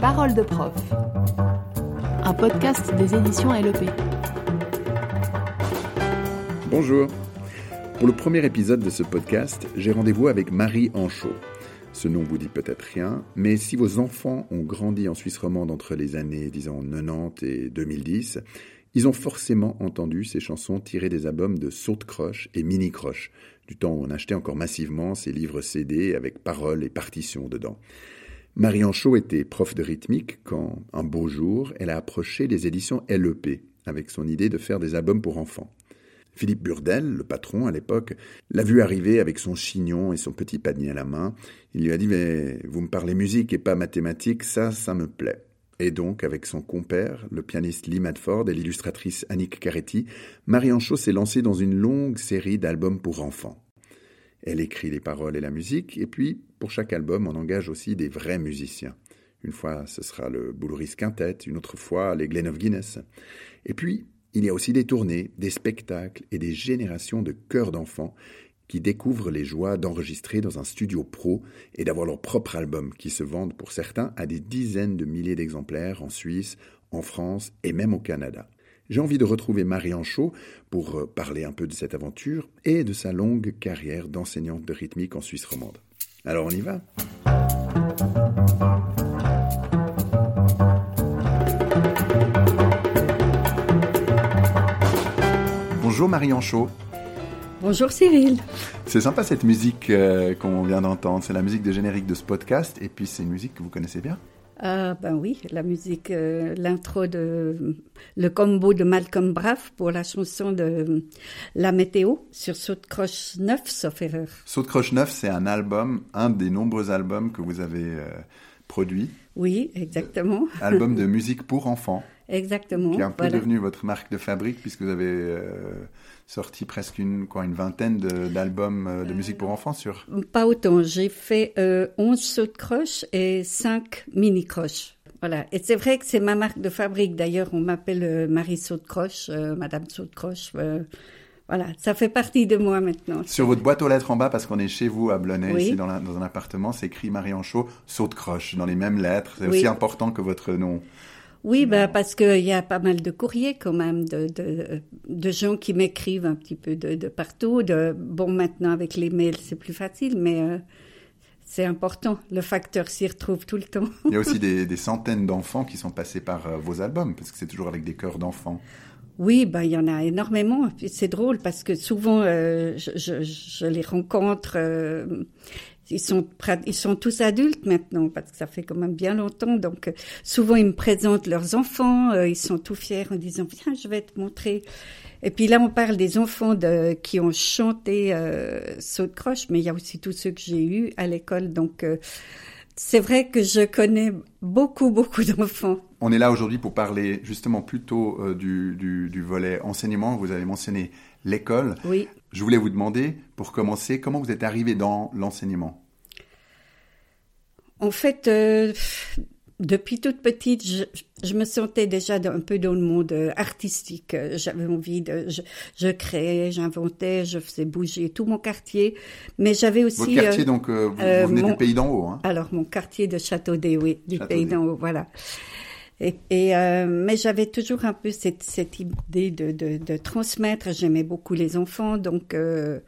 Parole de prof, un podcast des éditions LEP. Bonjour. Pour le premier épisode de ce podcast, j'ai rendez-vous avec Marie Anchaud. Ce nom vous dit peut-être rien, mais si vos enfants ont grandi en Suisse romande entre les années, disons, 90 et 2010, ils ont forcément entendu ces chansons tirées des albums de Saute Croche et Mini Croche, du temps où on achetait encore massivement ces livres CD avec paroles et partitions dedans. Marie Anchaud était prof de rythmique quand, un beau jour, elle a approché les éditions LEP avec son idée de faire des albums pour enfants. Philippe Burdel, le patron à l'époque, l'a vu arriver avec son chignon et son petit panier à la main. Il lui a dit Mais vous me parlez musique et pas mathématiques, ça, ça me plaît. Et donc, avec son compère, le pianiste Lee Madford et l'illustratrice Annick Caretti, Marie Anchaud s'est lancée dans une longue série d'albums pour enfants. Elle écrit les paroles et la musique, et puis, pour chaque album, on engage aussi des vrais musiciens. Une fois, ce sera le Boulouris Quintet, une autre fois, les Glen of Guinness. Et puis, il y a aussi des tournées, des spectacles et des générations de chœurs d'enfants qui découvrent les joies d'enregistrer dans un studio pro et d'avoir leur propre album qui se vendent pour certains à des dizaines de milliers d'exemplaires en Suisse, en France et même au Canada. J'ai envie de retrouver Marie Anchaud pour euh, parler un peu de cette aventure et de sa longue carrière d'enseignante de rythmique en Suisse romande. Alors on y va Bonjour Marie Anchaud. Bonjour Cyril. C'est sympa cette musique euh, qu'on vient d'entendre. C'est la musique de générique de ce podcast. Et puis c'est une musique que vous connaissez bien Ah ben oui, la musique, euh, l'intro de le combo de Malcolm Braff pour la chanson de La Météo sur Saute Croche 9, sauf erreur. Saute Croche 9, c'est un album, un des nombreux albums que vous avez euh, produit. Oui, exactement. Album de musique pour enfants. Exactement. Qui est un peu voilà. devenu votre marque de fabrique puisque vous avez euh, sorti presque une, quoi, une vingtaine de- d'albums euh, de musique pour enfants sur. Pas autant. J'ai fait euh, 11 sauts de croche et 5 mini croches. Voilà. Et c'est vrai que c'est ma marque de fabrique. D'ailleurs, on m'appelle euh, Marie Saut de Croche, euh, Madame Saut de Croche. euh, voilà, ça fait partie de moi maintenant. Sur votre boîte aux lettres en bas, parce qu'on est chez vous à Blonay, Oui. ici dans, la- dans un appartement, c'est écrit Marie Anchaud, saute croche, dans les mêmes lettres. C'est Oui. aussi important que votre nom. Oui, ben parce qu'il y a pas mal de courriers quand même, de, de, de gens qui m'écrivent un petit peu de, de partout. De, bon, maintenant avec les mails, c'est plus facile, mais euh, c'est important. Le facteur s'y retrouve tout le temps. Il y a aussi des, des centaines d'enfants qui sont passés par euh, vos albums, parce que c'est toujours avec des chœurs d'enfants. Oui, ben il y en a énormément. C'est drôle parce que souvent euh, je, je, je les rencontre. euh, ils sont ils sont tous adultes maintenant parce que ça fait quand même bien longtemps. Donc euh, souvent ils me présentent leurs enfants. euh, ils sont tout fiers en disant viens je vais te montrer. Et puis là on parle des enfants de, qui ont chanté euh, saut de croche, mais il y a aussi tous ceux que j'ai eus à l'école. Donc euh, c'est vrai que je connais beaucoup beaucoup d'enfants. On est là aujourd'hui pour parler justement plutôt euh, du, du, du volet enseignement. Vous avez mentionné l'école. Oui. Je voulais vous demander, pour commencer, comment vous êtes arrivé dans l'enseignement? En fait, euh, depuis toute petite, je, je me sentais déjà un peu dans le monde euh, artistique. J'avais envie de, je, je créais, j'inventais, je faisais bouger tout mon quartier, mais j'avais aussi Votre quartier, euh, donc, euh, vous, euh, vous venez mon- du pays d'en haut. Hein alors mon quartier de Châteaudet, oui, du Châteaudet. pays d'en haut, voilà. Et, et, euh, mais j'avais toujours un peu cette, cette idée de, de, de transmettre. J'aimais beaucoup les enfants, donc euh,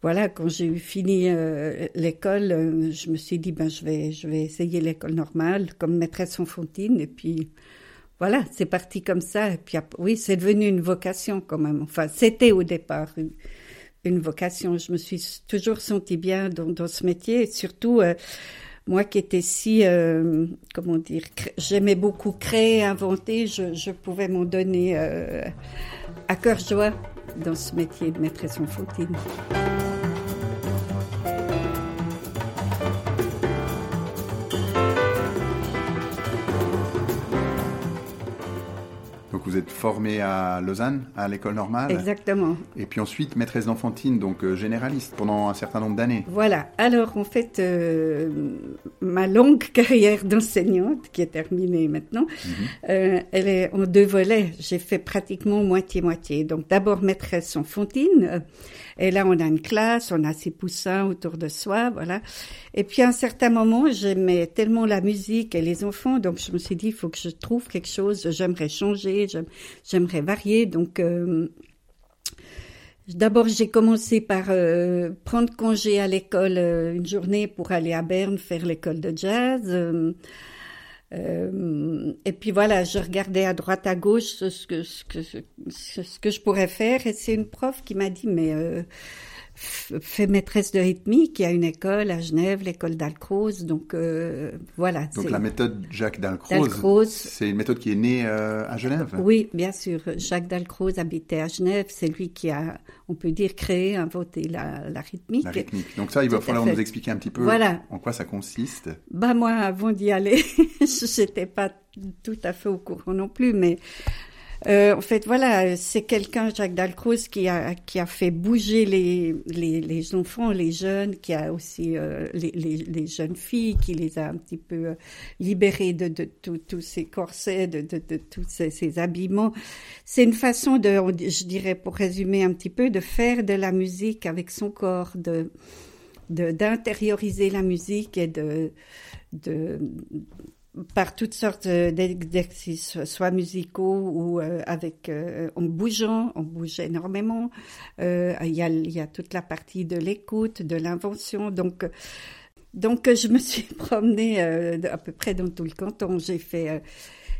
voilà. Quand j'ai fini euh, l'école, euh, je me suis dit ben je vais je vais essayer l'école normale comme maîtresse enfantine. Et puis voilà, c'est parti comme ça. Et puis oui, c'est devenu une vocation quand même. Enfin, c'était au départ une, une vocation. Je me suis toujours sentie bien dans, dans ce métier, et surtout. Moi qui étais si, euh, comment dire, j'aimais beaucoup créer, inventer, je, pouvais m'en donner euh, à cœur joie dans ce métier de maîtresse enfantine. Donc vous êtes formée à Lausanne, à l'école normale. Exactement. Et puis ensuite, maîtresse d'enfantine, donc euh, généraliste, pendant un certain nombre d'années. Voilà. Alors, en fait, euh, ma longue carrière d'enseignante, qui est terminée maintenant, Mhm. euh, elle est en deux volets. J'ai fait pratiquement moitié-moitié. Donc, d'abord maîtresse enfantine. Euh, Et là, on a une classe, on a ses poussins autour de soi, voilà. Et puis, à un certain moment, j'aimais tellement la musique et les enfants, donc je me suis dit, il faut que je trouve quelque chose, j'aimerais changer, j'aime- j'aimerais varier. Donc, euh, D'abord, j'ai commencé par euh, prendre congé à l'école euh, une journée pour aller à Berne faire l'école de jazz. Euh, et puis voilà, je regardais à droite, à gauche ce, que, ce, que, que je pourrais faire. Et c'est une prof qui m'a dit, mais euh, f- fais maîtresse de rythmique. Il y a une école à Genève, l'école d'Alcroze. Donc euh, voilà. Donc la méthode Jacques Dalcroze, c'est une méthode qui est née euh, à Genève. Oui, bien sûr. Jacques Dalcroze habitait à Genève. C'est lui qui a, on peut dire, créé, inventé la, la rythmique. La rythmique. Donc ça, il va falloir fait. nous expliquer un petit peu Voilà. en quoi ça consiste. Bah moi, avant d'y aller, je n'étais pas tout à fait au courant non plus, mais euh, en fait, voilà, c'est quelqu'un, Jacques Dalcroze, qui a qui a fait bouger les les, les enfants, les jeunes, qui a aussi euh, les, les les jeunes filles, qui les a un petit peu euh, libérés de de tout- tous ces corsets, de de, de tous ces, ces habillements. C'est une façon de, je dirais, pour résumer un petit peu, de faire de la musique avec son corps, de de d'intérioriser la musique et de de par toutes sortes d'exercices, soit musicaux ou euh, avec euh, en bougeant, on bouge énormément. Euh, il y a il y a toute la partie de l'écoute, de l'invention. Donc donc je me suis promenée euh, à peu près dans tout le canton. J'ai fait euh,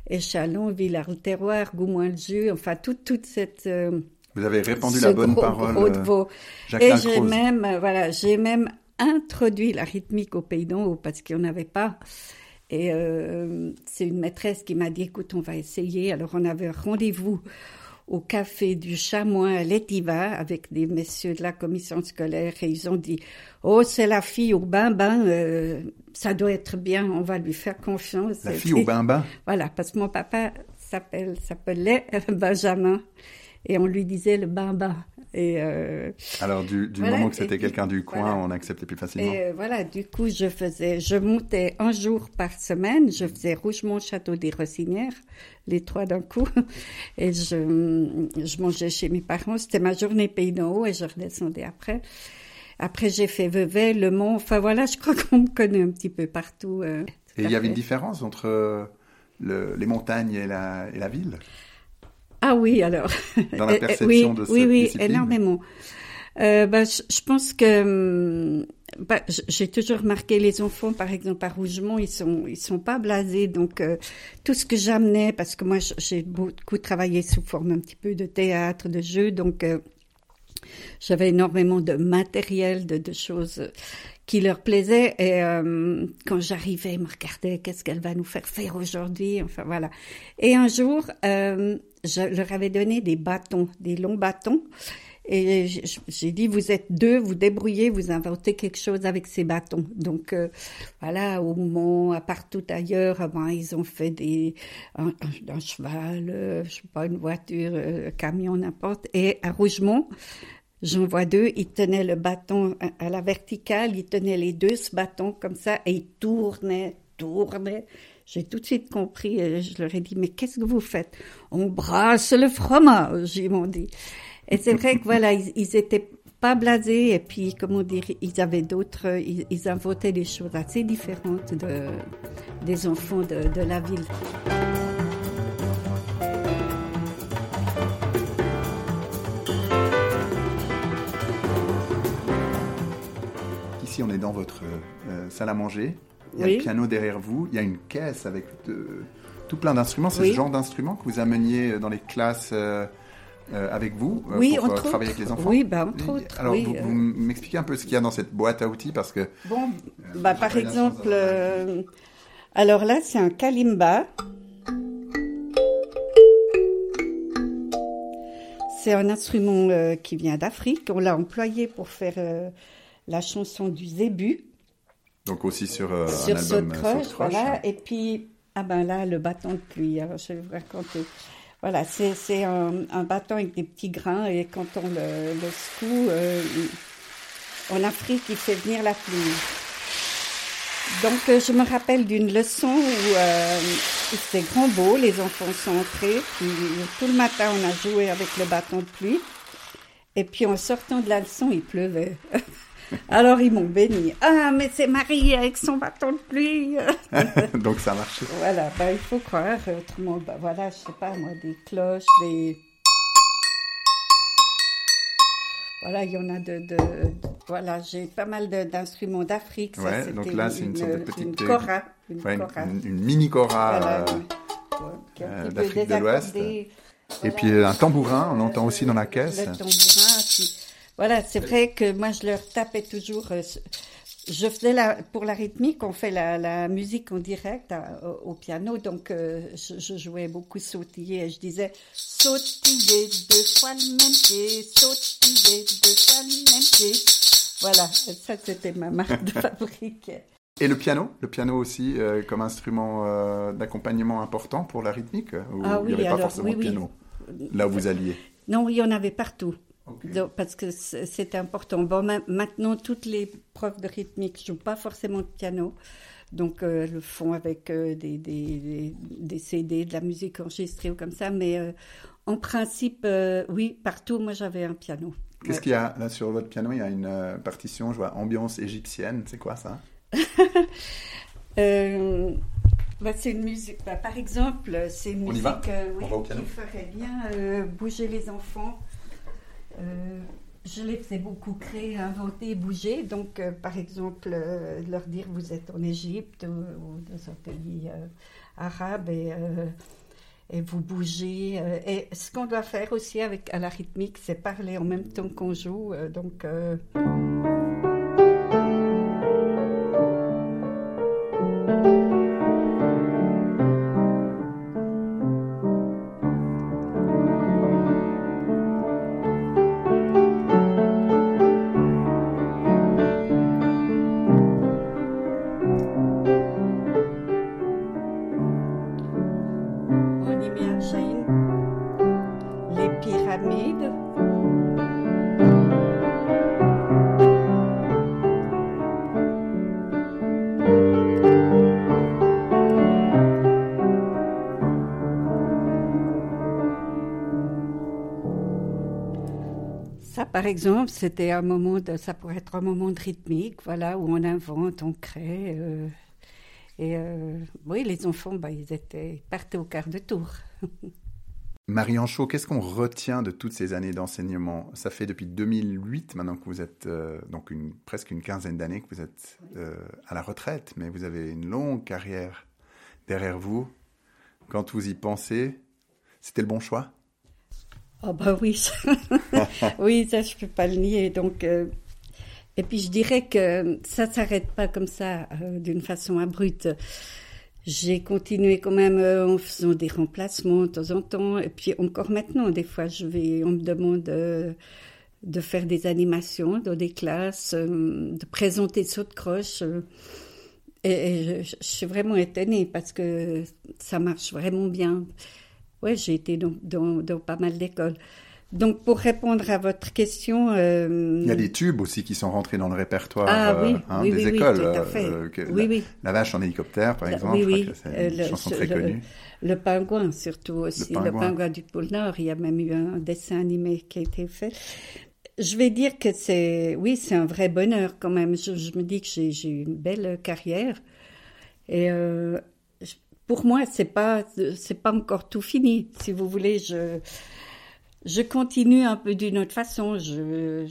Échalon, Villars-le-Terroir, Goumois-le-Jeu, enfin toute toute cette euh, Vous avez répandu la bonne gros, parole, euh. Jacques Et j'ai même, euh, voilà, j'ai même introduit la rythmique au Pays d'en haut parce qu'il n'y en avait pas. Et euh, c'est une maîtresse qui m'a dit, écoute, on va essayer. Alors on avait rendez-vous au café du Chamois à l'Étiva avec des messieurs de la commission scolaire et ils ont dit, oh, c'est la fille au bain-bain, euh, ça doit être bien, on va lui faire confiance. La fille au bain-bain? voilà, parce que mon papa s'appelle s'appelait Benjamin et on lui disait le bamba. Et, euh, Alors du, du Voilà, moment que c'était quelqu'un du coin, voilà. on acceptait plus facilement. et euh, voilà, du coup, je faisais, je montais un jour par semaine, je faisais Rougemont, Château des Rossinières, les trois d'un coup, et je, je mangeais chez mes parents. C'était ma journée pays d'en haut et je redescendais après. Après, j'ai fait Vevey, Le Mans. Enfin voilà, je crois qu'on me connaît un petit peu partout. euh, Et il y avait une différence entre le- les montagnes et la, et la ville? Ah oui, alors. Dans la euh, perception oui, de cette Oui, oui, discipline énormément. Euh, bah, je, je pense que hum, bah, j'ai toujours remarqué les enfants, par exemple à Rougemont, ils sont ils sont pas blasés. Donc euh, tout ce que j'amenais, parce que moi j'ai beaucoup travaillé sous forme un petit peu de théâtre, de jeu, donc euh, j'avais énormément de matériel, de, de choses qui leur plaisaient. Et euh, quand j'arrivais, ils me regardaient, qu'est-ce qu'elle va nous faire faire aujourd'hui? Enfin voilà. Et un jour, euh, je leur avais donné des bâtons, des longs bâtons. Et j'ai dit, vous êtes deux, vous débrouillez, vous inventez quelque chose avec ces bâtons. Donc euh, voilà, au Mont, à partout ailleurs, ah ben, ils ont fait des un, un- un cheval, euh, je sais pas, une voiture, euh, un camion, n'importe. Et à Rougemont, J'en vois deux, ils tenaient le bâton à- à la verticale, ils tenaient les deux ce bâton comme ça et ils tournaient, tournaient. J'ai tout de suite compris et je leur ai dit, mais qu'est-ce que vous faites? On brasse le fromage, ils m'ont dit. Et c'est vrai que voilà, ils, ils étaient pas blasés et puis, comment dire, ils avaient d'autres, ils, ils inventaient des choses assez différentes de, des enfants de, de la ville. Ici, on est dans votre euh, salle à manger. Il y a Oui. le piano derrière vous. Il y a une caisse avec de- tout plein d'instruments. C'est Oui. ce genre d'instruments que vous ameniez dans les classes euh, euh, avec vous euh, Oui, pour euh, travailler autres. avec les enfants Oui, bah, entre autres, Alors, vous, euh. vous m'expliquez un peu ce qu'il y a dans cette boîte à outils parce que Bon, bah, par exemple, euh, alors là, c'est un kalimba. C'est un instrument euh, qui vient d'Afrique. On l'a employé pour faire euh, la chanson du Zébu donc aussi sur euh, sur un album euh, Croche. voilà. Et puis, ah ben là, le bâton de pluie. Alors, je vais vous raconter. Voilà, c'est un, un, bâton avec des petits grains et quand on le, le secoue, euh, en Afrique, il fait venir la pluie. Donc, euh, je me rappelle d'une leçon où euh, c'était grand beau, les enfants sont entrés, puis tout le matin, on a joué avec le bâton de pluie. Et puis, en sortant de la leçon, il pleuvait. Alors, ils m'ont béni. Ah, mais c'est Marie avec son bâton de pluie. Donc, ça a marché. Voilà, ben, il faut croire. Autrement, ben, voilà, je sais pas, moi, des cloches, des Voilà, il y en a de, de, voilà, j'ai pas mal d'instruments d'Afrique. Ouais, donc là, c'est une, une, sorte de petite une cora, une, ouais, une mini cora voilà, euh, euh, d'Afrique de l'Ouest. Et puis un tambourin, on entend aussi dans la caisse. Le tambourin, puis, voilà, c'est vrai que moi je leur tapais toujours. Euh, je faisais la, pour la rythmique, on fait la, la musique en direct à, au, au, piano, donc euh, je, je, jouais beaucoup sautiller et je disais sautiller deux fois le même pied, sautiller deux fois le même pied. Voilà, ça c'était ma marque de fabrique. Et le piano, le piano aussi euh, comme instrument euh, d'accompagnement important pour la rythmique ou ah, oui, il n'y avait alors, pas forcément oui, de piano? Là où vous alliez? Non, il y en avait partout. Okay. Donc, parce que c'est important. Bon, ma maintenant, toutes les profs de rythmique ne jouent pas forcément de piano. Donc, euh, le font avec euh, des, des, des, CD, de la musique enregistrée ou comme ça. Mais euh, en principe, euh, oui, partout, moi, j'avais un piano. Qu'est-ce qu'il y a là sur votre piano? Il y a une partition, je vois, ambiance égyptienne. C'est quoi ça? Bah, c'est une musique. Bah, par exemple, c'est une On musique On va au qui ferait bien bouger les enfants. Euh, je les faisais beaucoup créer, inventer, bouger. Donc, euh, par exemple, euh, leur dire vous êtes en Égypte ou, dans un pays arabe et, et vous bougez. et ce qu'on doit faire aussi avec à la rythmique, c'est parler en même temps qu'on joue. donc, Ça, par exemple, c'était un moment de, ça pourrait être un moment de rythmique, voilà, où on invente, on crée. euh, et euh, oui, les enfants, bah, ils étaient, ils partaient au quart de tour. Marie Anchaud, qu'est-ce qu'on retient de toutes ces années d'enseignement? Ça fait depuis 2008 maintenant que vous êtes, euh, donc presque une quinzaine d'années que vous êtes à la retraite, mais vous avez une longue carrière derrière vous. Quand vous y pensez, c'était le bon choix? Oh bah oui, oui, ça je peux pas le nier. Donc, euh, et puis je dirais que ça s'arrête pas comme ça, euh, d'une façon abrupte. J'ai continué quand même euh, en faisant des remplacements de temps en temps, et puis encore maintenant, des fois, je vais, on me demande de faire des animations dans des classes, de présenter saut de croche. et, et je, je suis vraiment étonnée parce que ça marche vraiment bien. Ouais, j'ai été dans, dans, dans pas mal d'écoles. Donc, pour répondre à votre question, euh, Il y a des tubes aussi qui sont rentrés dans le répertoire ah oui, euh, hein, oui, des oui, oui, écoles. tout à euh, fait. euh, que oui, la, oui. la vache en hélicoptère, par exemple, oui, oui. c'est Euh, une le- chanson très le- connue. Le pingouin, surtout aussi. Le pingouin. pingouin, du pôle Nord. Il y a même eu un dessin animé qui a été fait. Je vais dire que c'est, oui, c'est un vrai bonheur quand même. Je, je me dis que j'ai, eu une belle carrière. Et euh, pour moi, c'est pas, c'est pas encore tout fini. Si vous voulez, je, je continue un peu d'une autre façon. Je,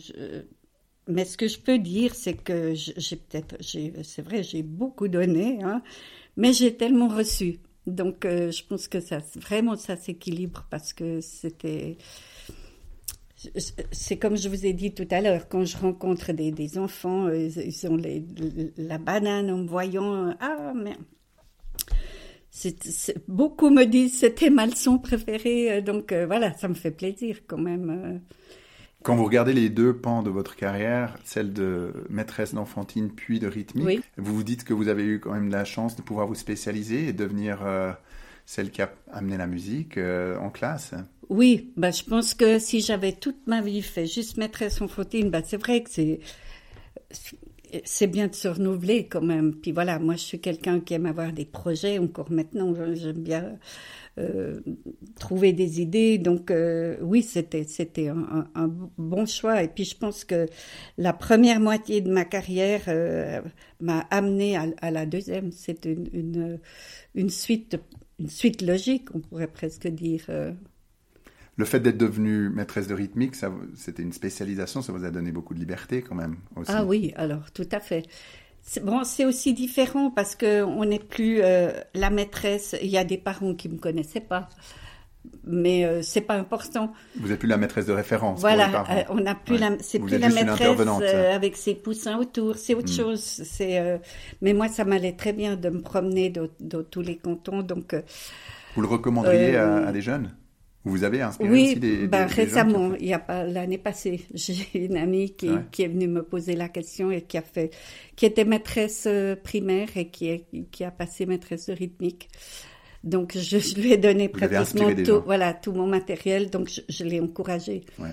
mais ce que je peux dire, c'est que j'ai peut-être, c'est vrai, j'ai beaucoup donné, hein, mais j'ai tellement reçu. Donc, euh, je pense que ça, vraiment, ça s'équilibre parce que c'était. C'est comme je vous ai dit tout à l'heure, quand je rencontre des, des enfants, euh, ils, ont les- la banane en me voyant. Ah, mais. Beaucoup me disent c'était ma leçon préférée, euh, donc euh, voilà, ça me fait plaisir quand même. euh. Quand vous regardez les deux pans de votre carrière, celle de maîtresse d'enfantine puis de rythmique, Oui. vous vous dites que vous avez eu quand même la chance de pouvoir vous spécialiser et devenir euh, celle qui a amené la musique euh, en classe. Oui, bah, je pense que si j'avais toute ma vie fait juste maîtresse en fautine, bah, c'est vrai que c'est c'est bien de se renouveler quand même. Puis voilà, moi je suis quelqu'un qui aime avoir des projets, encore maintenant j'aime bien euh, trouver des idées. Donc euh, oui, c'était c'était un, bon choix. Et puis je pense que la première moitié de ma carrière euh, m'a amené à, la deuxième. C'est une, une, suite une suite logique, on pourrait presque dire. Euh. Le fait d'être devenue maîtresse de rythmique, c'était une spécialisation, ça vous a donné beaucoup de liberté quand même aussi. Ah oui, alors tout à fait. Bon, c'est aussi différent parce que on n'est plus euh, la maîtresse. Il y a des parents qui me connaissaient pas, mais euh, c'est pas important. Vous n'êtes plus la maîtresse de référence. Voilà, pour les euh, on n'a plus la, c'est plus la maîtresse avec ses poussins autour. C'est autre hmm. chose. C'est, mais moi, ça m'allait très bien de me promener dans, tous les cantons. Donc, vous le recommanderiez à, à des jeunes? Vous avez inspiré oui, aussi des, ben, récemment, il y a pas l'année passée, j'ai une amie qui, qui, est venue me poser la question et qui a fait, qui était maîtresse euh, primaire et qui, est, qui a passé maîtresse de rythmique. Donc je, lui ai donné pratiquement tout, voilà, tout mon matériel, donc je, je l'ai encouragé. Ouais.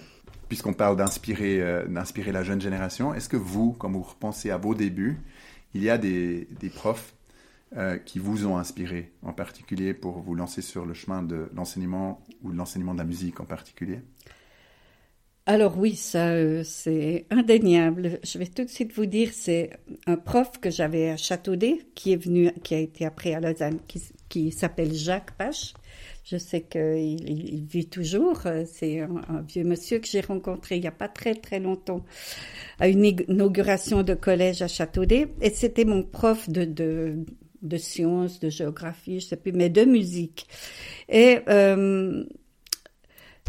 Puisqu'on parle d'inspirer, euh, d'inspirer la jeune génération, est-ce que vous, quand vous repensez à vos débuts, il y a des, des profs euh, qui vous ont inspiré en particulier pour vous lancer sur le chemin de l'enseignement ou de l'enseignement de la musique en particulier? Alors oui, ça euh, c'est indéniable. Je vais tout de suite vous dire, c'est un prof que j'avais à Châteaudet qui est venu, qui a été après à Lausanne, qui, s'appelle Jacques Pache. Je sais qu'il il vit toujours. C'est un, vieux monsieur que j'ai rencontré il n'y a pas très très longtemps à une inauguration de collège à Châteaudet. Et c'était mon prof de, de sciences, de géographie, je sais plus, mais de musique. Et euh,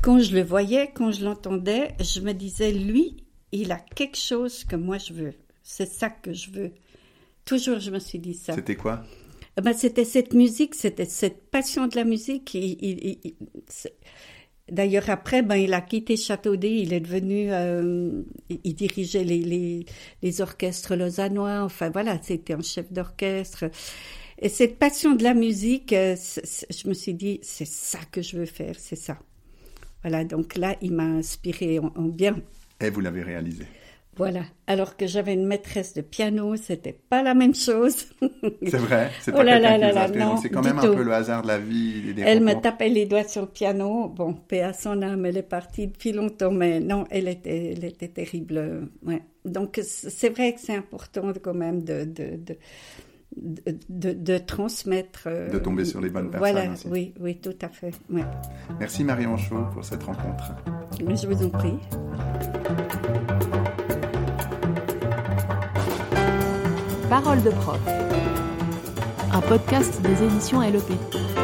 quand je le voyais, quand je l'entendais, je me disais, lui, il a quelque chose que moi je veux. C'est ça que je veux. Toujours, je me suis dit ça. C'était quoi? Eh ben, C'était cette musique, c'était cette passion de la musique. Il, D'ailleurs, après, ben, il a quitté Châteaudet, il est devenu, euh, il dirigeait les, orchestres lausannois, enfin voilà, c'était un chef d'orchestre. Et cette passion de la musique, euh, je me suis dit, c'est ça que je veux faire, c'est ça. Voilà, donc là, il m'a inspiré en, en bien. Et vous l'avez réalisé. Voilà. Alors que j'avais une maîtresse de piano, c'était pas la même chose. c'est vrai. C'est pas oh là là là là, C'est quand même un peu le hasard de la vie. elle me tapait les doigts sur le piano. Bon, paix à son âme, elle est partie depuis longtemps, mais non, elle était, elle était terrible. Ouais. Donc c'est vrai que c'est important quand même de, de, de de, de, transmettre. Euh, de tomber sur les bonnes personnes. Voilà, oui, oui, tout à fait. Ouais. Merci Marie Anchaud pour cette rencontre. Je vous en prie. Parole de prof. Un podcast des éditions LEP.